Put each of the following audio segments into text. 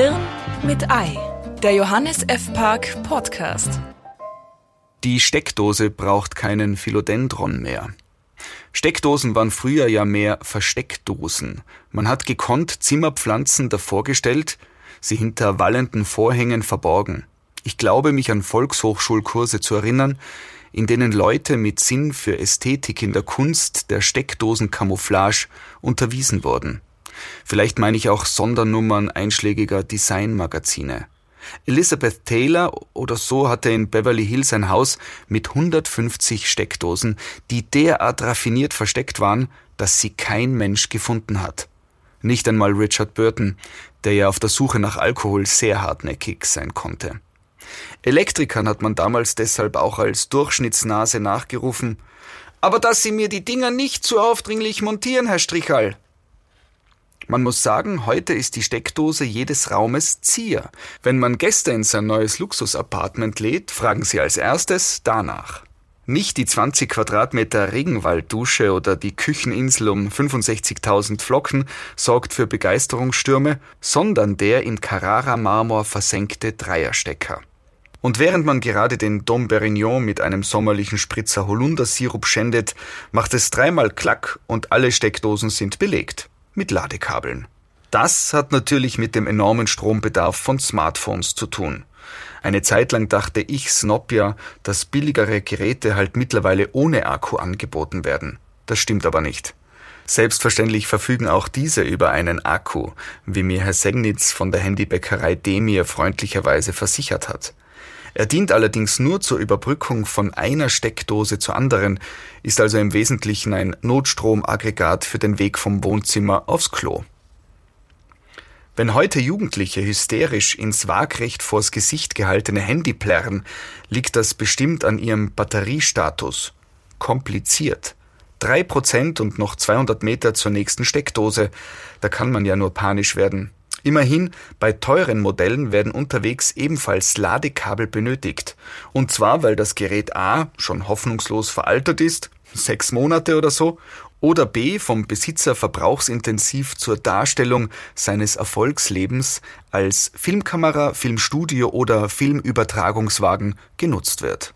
Hirn mit Ei, der Johannes F. Park Podcast. Die Steckdose braucht keinen Philodendron mehr. Steckdosen waren früher ja mehr Versteckdosen. Man hat gekonnt Zimmerpflanzen davor gestellt, sie hinter wallenden Vorhängen verborgen. Ich glaube, mich an Volkshochschulkurse zu erinnern, in denen Leute mit Sinn für Ästhetik in der Kunst der Steckdosencamouflage unterwiesen wurden. Vielleicht meine ich auch Sondernummern einschlägiger Designmagazine. Elizabeth Taylor oder so hatte in Beverly Hills ein Haus mit 150 Steckdosen, die derart raffiniert versteckt waren, dass sie kein Mensch gefunden hat. Nicht einmal Richard Burton, der ja auf der Suche nach Alkohol sehr hartnäckig sein konnte. Elektrikern hat man damals deshalb auch als Durchschnittsnase nachgerufen. Aber dass Sie mir die Dinger nicht zu aufdringlich montieren, Herr Strichal, man muss sagen, heute ist die Steckdose jedes Raumes Zier. Wenn man Gäste in sein neues Luxusapartment lädt, fragen sie als erstes danach. Nicht die 20 Quadratmeter Regenwalddusche oder die Kücheninsel um 65.000 Flocken sorgt für Begeisterungsstürme, sondern der in Carrara-Marmor versenkte Dreierstecker. Und während man gerade den Dom Perignon mit einem sommerlichen Spritzer Holundersirup schändet, macht es dreimal Klack und alle Steckdosen sind belegt mit Ladekabeln. Das hat natürlich mit dem enormen Strombedarf von Smartphones zu tun. Eine Zeit lang dachte ich Snob ja, dass billigere Geräte halt mittlerweile ohne Akku angeboten werden. Das stimmt aber nicht. Selbstverständlich verfügen auch diese über einen Akku, wie mir Herr Segnitz von der Handybäckerei Demir freundlicherweise versichert hat. Er dient allerdings nur zur Überbrückung von einer Steckdose zur anderen, ist also im Wesentlichen ein Notstromaggregat für den Weg vom Wohnzimmer aufs Klo. Wenn heute Jugendliche hysterisch ins waagrecht vors Gesicht gehaltene Handy plärren, liegt das bestimmt an ihrem Batteriestatus. Kompliziert. Drei Prozent und noch 200 Meter zur nächsten Steckdose. Da kann man ja nur panisch werden. Immerhin, bei teuren Modellen werden unterwegs ebenfalls Ladekabel benötigt. Und zwar, weil das Gerät A schon hoffnungslos veraltet ist, sechs Monate oder so, oder B vom Besitzer verbrauchsintensiv zur Darstellung seines Erfolgslebens als Filmkamera, Filmstudio oder Filmübertragungswagen genutzt wird.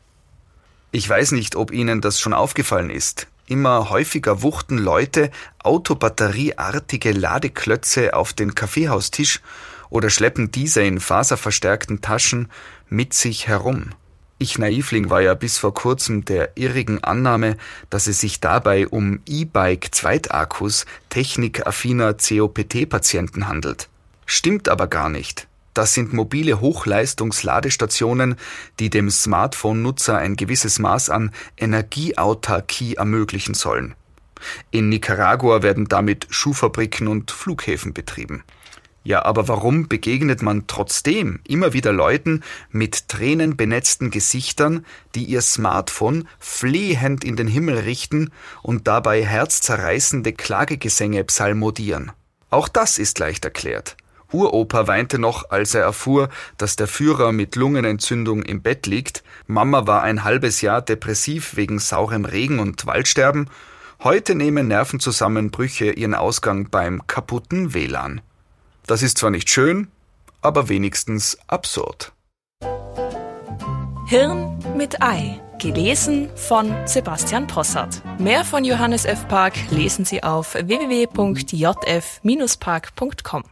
Ich weiß nicht, ob Ihnen das schon aufgefallen ist. Immer häufiger wuchten Leute autobatterieartige Ladeklötze auf den Kaffeehaustisch oder schleppen diese in faserverstärkten Taschen mit sich herum. Ich Naivling war ja bis vor kurzem der irrigen Annahme, dass es sich dabei um E-Bike Zweitakkus technikaffiner COPT-Patienten handelt. Stimmt aber gar nicht. Das sind mobile Hochleistungsladestationen, die dem Smartphone-Nutzer ein gewisses Maß an Energieautarkie ermöglichen sollen. In Nicaragua werden damit Schuhfabriken und Flughäfen betrieben. Ja, aber warum begegnet man trotzdem immer wieder Leuten mit tränenbenetzten Gesichtern, die ihr Smartphone flehend in den Himmel richten und dabei herzzerreißende Klagegesänge psalmodieren? Auch das ist leicht erklärt. Uropa weinte noch, als er erfuhr, dass der Führer mit Lungenentzündung im Bett liegt, Mama war ein halbes Jahr depressiv wegen saurem Regen und Waldsterben, heute nehmen Nervenzusammenbrüche ihren Ausgang beim kaputten WLAN. Das ist zwar nicht schön, aber wenigstens absurd. Hirn mit Ei. Gelesen von Sebastian Possart. Mehr von Johannes F. Park lesen Sie auf www.jf-park.com.